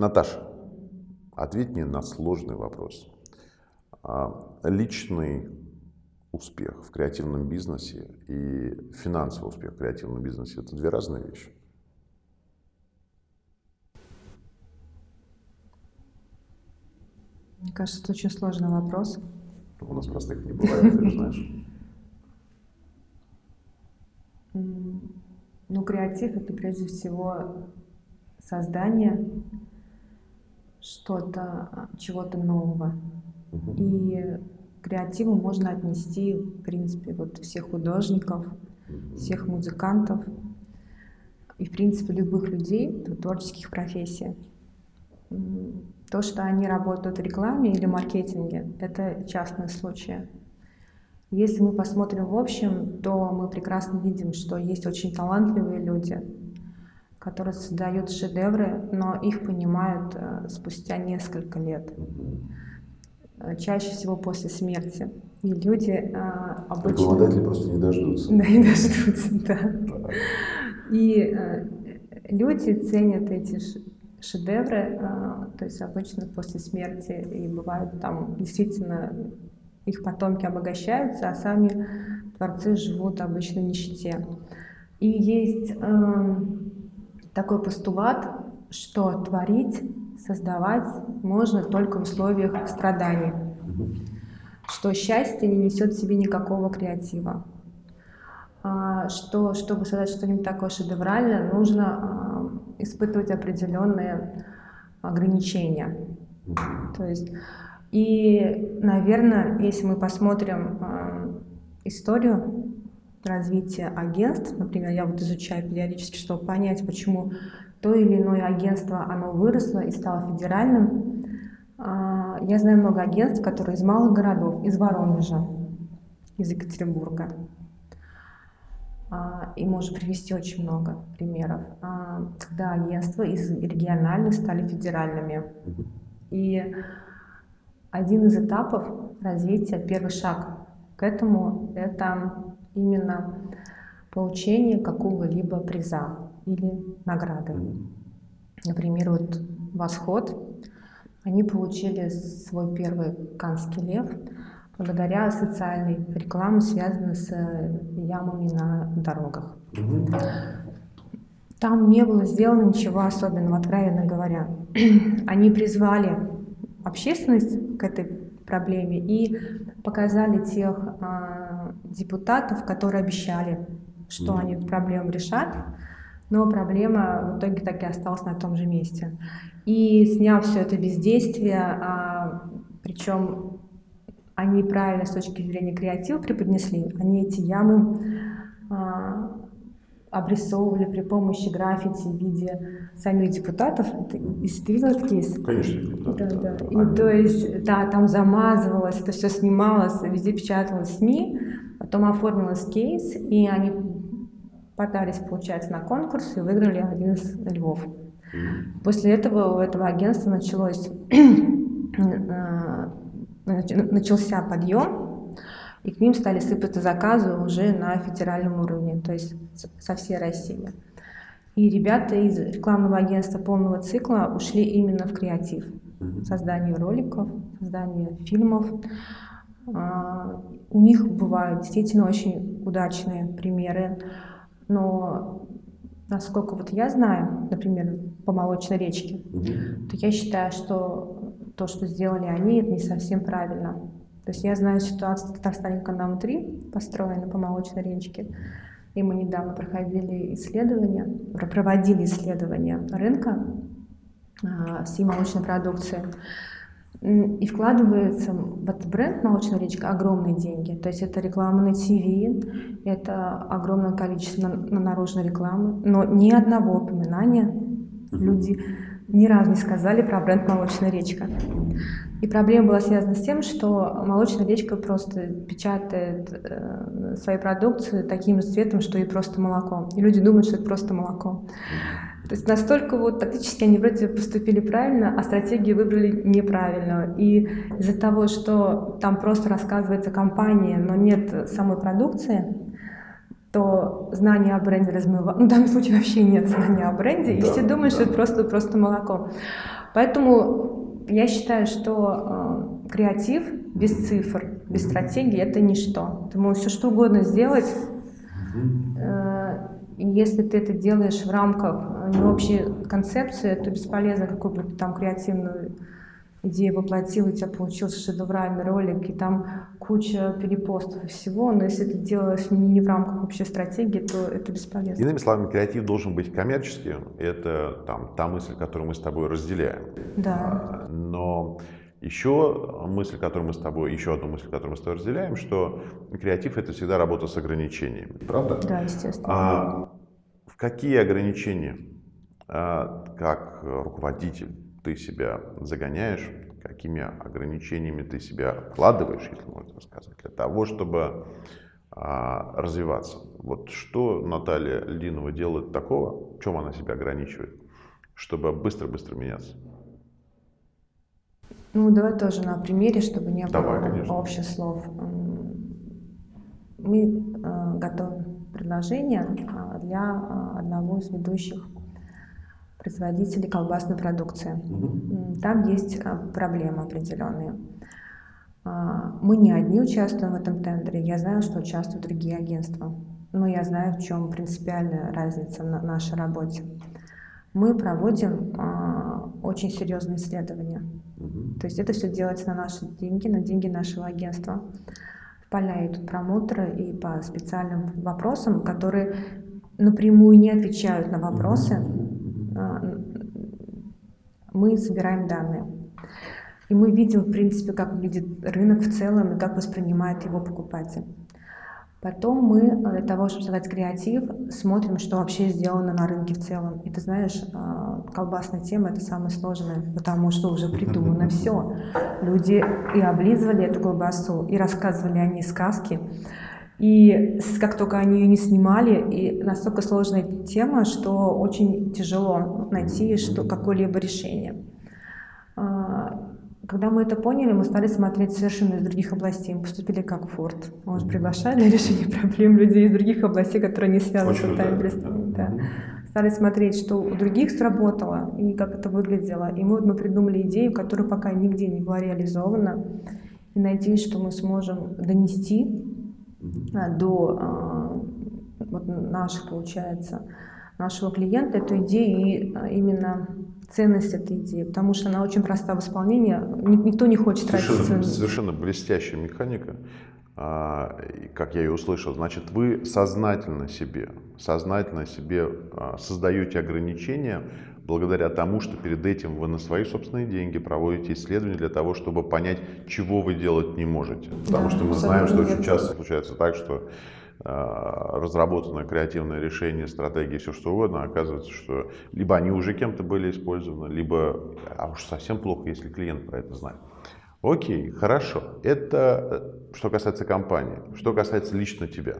Наташа, ответь мне на сложный вопрос. А, личный успех в креативном бизнесе и финансовый успех в креативном бизнесе – это две разные вещи? Мне кажется, это очень сложный вопрос. У нас простых не бывает, ты же знаешь. Ну, креатив — это прежде всего создание что-то, чего-то нового. И к креативу можно отнести, в принципе, вот всех художников, всех музыкантов и, в принципе, любых людей в творческих профессиях. То, что они работают в рекламе или маркетинге, это частные случаи. Если мы посмотрим в общем, то мы прекрасно видим, что есть очень талантливые люди, которые создают шедевры, но их понимают э, спустя несколько лет, э, чаще всего после смерти. И люди э, обычно... Рекламодатели просто не дождутся. Да, не дождутся, да. И люди ценят эти шедевры, то есть обычно после смерти, и бывает там действительно их потомки обогащаются, а сами творцы живут обычно в нищете. И есть э, такой постулат, что творить, создавать можно только в условиях страданий, что счастье не несет в себе никакого креатива, а, что чтобы создать что-нибудь такое шедевральное, нужно э, испытывать определенные ограничения. То есть и, наверное, если мы посмотрим э, историю развития агентств, например, я вот изучаю периодически, чтобы понять, почему то или иное агентство, оно выросло и стало федеральным. Э, я знаю много агентств, которые из малых городов, из Воронежа, из Екатеринбурга. Э, и можно привести очень много примеров, э, когда агентства из региональных стали федеральными. И один из этапов развития, первый шаг к этому, это именно получение какого-либо приза или награды. Например, вот «Восход», они получили свой первый «Канский лев» благодаря социальной рекламе, связанной с ямами на дорогах. Там не было сделано ничего особенного, откровенно говоря. Они призвали общественность к этой проблеме и показали тех э, депутатов, которые обещали, что они эту проблему решат, но проблема в итоге так и осталась на том же месте. И сняв все это бездействие, а, причем они правильно с точки зрения креатива преподнесли, они эти ямы а, обрисовывали при помощи граффити в виде самих депутатов. Ты, ты видел этот кейс? Конечно, да, да. да. И то есть, да, там замазывалось, это все снималось, везде печаталось СМИ, потом оформилось кейс, и они пытались, получается, на конкурс и выиграли один из львов. После этого у этого агентства началось, э, начался подъем, и к ним стали сыпаться заказы уже на федеральном уровне, то есть со всей России. И ребята из рекламного агентства полного цикла ушли именно в креатив. Создание роликов, создание фильмов. А, у них бывают действительно очень удачные примеры, но насколько вот я знаю, например, по молочной речке, то я считаю, что то, что сделали они, это не совсем правильно. То есть я знаю ситуацию в Татарстане Канам-3, построена по молочной речке. И мы недавно проходили исследования, проводили исследования рынка а, всей молочной продукции. И вкладывается в этот бренд «Молочная речка» огромные деньги. То есть это реклама на ТВ, это огромное количество наружной рекламы, но ни одного упоминания люди ни разу не сказали про бренд «Молочная речка». И проблема была связана с тем, что молочная речка просто печатает э, свою продукцию таким же цветом, что и просто молоко. И люди думают, что это просто молоко. То есть настолько вот тактически они вроде поступили правильно, а стратегию выбрали неправильно. И из-за того, что там просто рассказывается компания, но нет самой продукции, то знание о бренде размывается. Ну, в данном случае вообще нет знания о бренде, да, и все думают, да. что это просто, просто молоко. Поэтому я считаю, что э, креатив без цифр, без стратегии это ничто. Ты можешь все что угодно сделать, э, и если ты это делаешь в рамках не общей концепции, то бесполезно какую бы там креативную идею воплотил, у тебя получился шедевральный ролик, и там куча перепостов и всего, но если ты делаешь не в рамках общей стратегии, то это бесполезно. Иными словами, креатив должен быть коммерческим, это там, та мысль, которую мы с тобой разделяем. Да. А, но еще мысль, которую мы с тобой, еще одну мысль, которую мы с тобой разделяем, что креатив это всегда работа с ограничениями. Правда? Да, естественно. А в какие ограничения, а, как руководитель, ты себя загоняешь, какими ограничениями ты себя вкладываешь, если можно сказать, для того, чтобы а, развиваться. Вот что Наталья Льдинова делает такого, в чем она себя ограничивает, чтобы быстро-быстро меняться? Ну, давай тоже на примере, чтобы не давай, было конечно. общих слов. Мы э, готовим предложение а, для а, одного из ведущих производителей колбасной продукции. Угу. Там есть а, проблемы определенные. А, мы не одни участвуем в этом тендере. Я знаю, что участвуют другие агентства. Но я знаю, в чем принципиальная разница в нашей работе. Мы проводим а, очень серьезные исследования. Угу. То есть это все делается на наши деньги, на деньги нашего агентства. В поля идут промоутеры и по специальным вопросам, которые напрямую не отвечают на вопросы, мы собираем данные. И мы видим, в принципе, как выглядит рынок в целом и как воспринимает его покупатель. Потом мы э, для того, чтобы создать креатив, смотрим, что вообще сделано на рынке в целом. И ты знаешь, а, колбасная тема это самое сложное, потому что уже придумано все. Люди и облизывали эту колбасу, и рассказывали они сказки. И как только они ее не снимали, и настолько сложная тема, что очень тяжело найти что, какое-либо решение. А, когда мы это поняли, мы стали смотреть совершенно из других областей. Мы поступили как Форд. Он же приглашает для решения проблем людей из других областей, которые не связаны с тайм да. Стали смотреть, что у других сработало и как это выглядело. И мы, вот мы придумали идею, которая пока нигде не была реализована. И надеюсь, что мы сможем донести до а, вот наших, получается, нашего клиента эту идею и а, именно ценность этой идеи, потому что она очень проста в исполнении, никто не хочет совершенно, тратить. Совершенно блестящая механика, как я ее услышал, значит, вы сознательно себе, сознательно себе создаете ограничения, благодаря тому, что перед этим вы на свои собственные деньги проводите исследования для того, чтобы понять, чего вы делать не можете. Потому да, что мы знаем, что очень часто случается так, что э, разработанное креативное решение, стратегия, все что угодно, оказывается, что либо они уже кем-то были использованы, либо, а уж совсем плохо, если клиент про это знает. Окей, хорошо. Это э, что касается компании. Что касается лично тебя.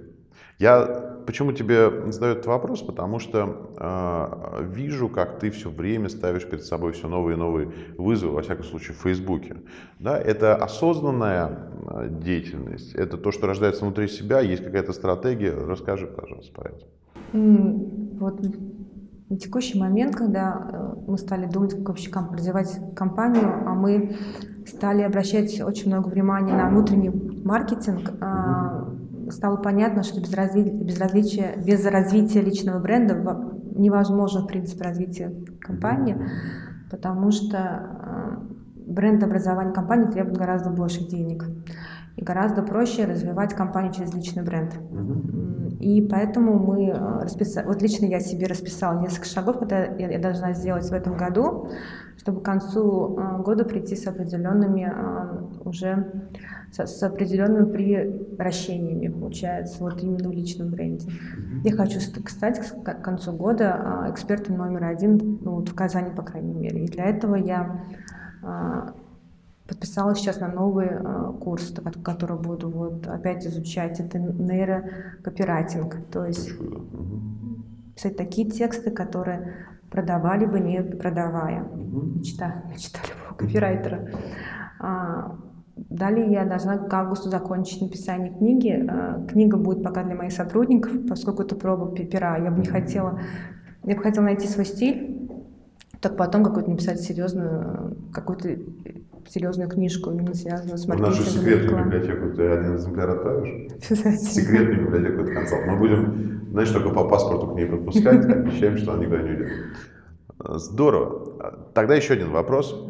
Я почему тебе задаю этот вопрос? Потому что э, вижу, как ты все время ставишь перед собой все новые и новые вызовы, во всяком случае, в Фейсбуке. Да, это осознанная а, деятельность, это то, что рождается внутри себя, есть какая-то стратегия. Расскажи, пожалуйста, про это. Вот на текущий момент, когда э, мы стали думать, как вообще развивать компанию, а мы стали обращать очень много внимания на внутренний маркетинг, а, стало понятно, что без развития, без, развития, без развития личного бренда невозможно, в принципе, развитие компании, потому что э, бренд-образование компании требует гораздо больше денег. И гораздо проще развивать компанию через личный бренд. И поэтому мы э, расписали, вот лично я себе расписала несколько шагов, которые я должна сделать в этом году, чтобы к концу э, года прийти с определенными уже с, определенными превращениями, получается, вот именно в личном бренде. Я хочу стать к концу года а, экспертом номер один ну, вот в Казани, по крайней мере. И для этого я а, подписалась сейчас на новый а, курс, который буду вот опять изучать. Это нейрокопирайтинг, то есть писать такие тексты, которые продавали бы, не продавая. Мечта, мечта любого копирайтера. Далее я должна к августу закончить написание книги. Э, книга будет пока для моих сотрудников, поскольку это проба пера. Я бы не хотела, я бы хотела найти свой стиль, так потом какую-то написать серьезную, какую-то серьезную книжку, именно связанную с маркетингом. Нашу секретную библиотеку ты один экземпляр отправишь? Секретную библиотеку это консалт. Мы будем, знаешь, только по паспорту к ней подпускать, обещаем, что она никуда не уйдет. Здорово. Тогда еще один вопрос.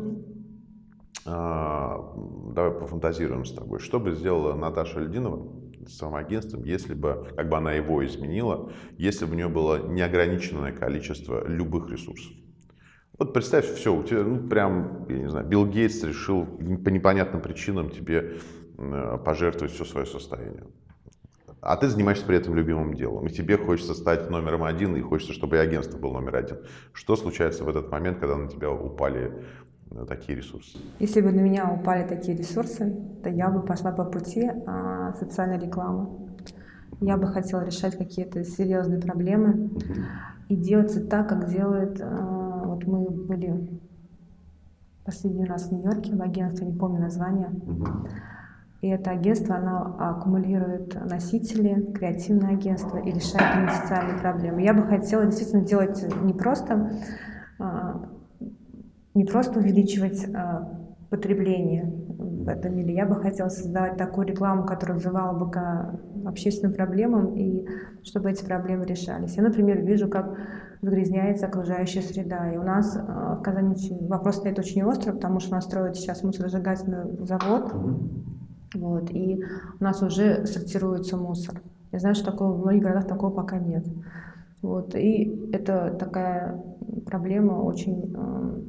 А, давай пофантазируем с тобой. Что бы сделала Наташа Лединова с своим агентством, если бы, как бы она его изменила, если бы у нее было неограниченное количество любых ресурсов? Вот представь, все, у тебя, ну, прям, я не знаю, Билл Гейтс решил по непонятным причинам тебе э, пожертвовать все свое состояние. А ты занимаешься при этом любимым делом. И тебе хочется стать номером один, и хочется, чтобы и агентство было номер один. Что случается в этот момент, когда на тебя упали э, такие ресурсы? Если бы на меня упали такие ресурсы, то я бы пошла по пути а, социальной рекламы. Я бы хотела решать какие-то серьезные проблемы и делать это так, как делает а, вот мы были последний раз в Нью-Йорке в агентстве, не помню название. И это агентство, оно аккумулирует носители, креативное агентство и решает им социальные проблемы. Я бы хотела действительно делать не просто, а, не просто увеличивать а, потребление в этом мире. Я бы хотела создавать такую рекламу, которая вызывала бы к общественным проблемам, и чтобы эти проблемы решались. Я, например, вижу, как загрязняется окружающая среда. И у нас э, в Казани вопрос стоит очень острый, потому что у нас строят сейчас мусоросжигательный завод, вот, и у нас уже сортируется мусор. Я знаю, что такого, в многих городах такого пока нет. Вот, и это такая проблема очень э,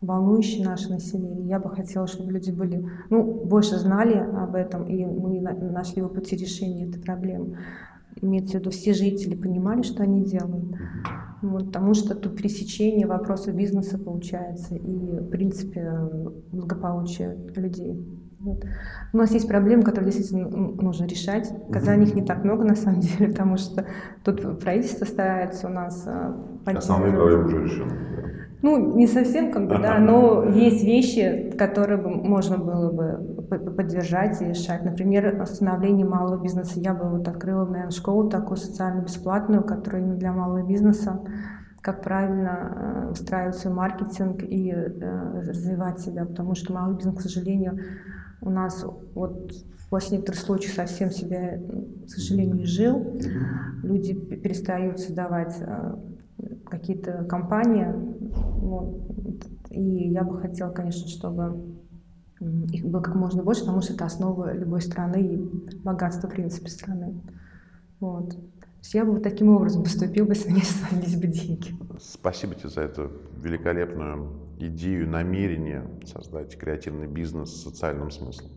волнующая наше население. Я бы хотела, чтобы люди были, ну, больше знали об этом, и мы нашли пути решения этой проблемы имеется в виду все жители понимали, что они делают. Вот, потому что тут пересечение вопроса бизнеса получается и, в принципе, благополучие людей. Вот. У нас есть проблемы, которые действительно нужно решать. Казани их не так много, на самом деле, потому что тут правительство старается у нас... А, Основные проблемы уже решены. Ну, не совсем, как бы, да, но есть вещи, которые бы можно было бы поддержать и решать. Например, становление малого бизнеса. Я бы вот открыла, наверное, школу такую социально-бесплатную, которая именно для малого бизнеса, как правильно э, устраивать свой маркетинг и э, развивать себя, потому что малый бизнес, к сожалению, у нас вот после некоторых случаев совсем себя, к сожалению, не жил. Люди перестают создавать э, какие-то компании. Вот. И я бы хотела, конечно, чтобы их было как можно больше, потому что это основа любой страны и богатство, в принципе, страны. Вот. То есть я бы вот таким образом поступил, если у меня оставались бы деньги. Спасибо тебе за эту великолепную идею, намерение создать креативный бизнес с социальным смыслом.